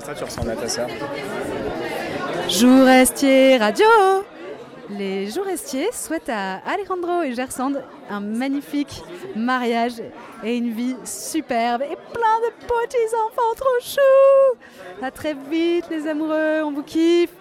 ça, tu ressembles à ta sœur. Jourestier Radio Les Jourestiers souhaitent à Alejandro et Gersande un magnifique mariage et une vie superbe et plein de petits enfants trop choux. À très vite les amoureux, on vous kiffe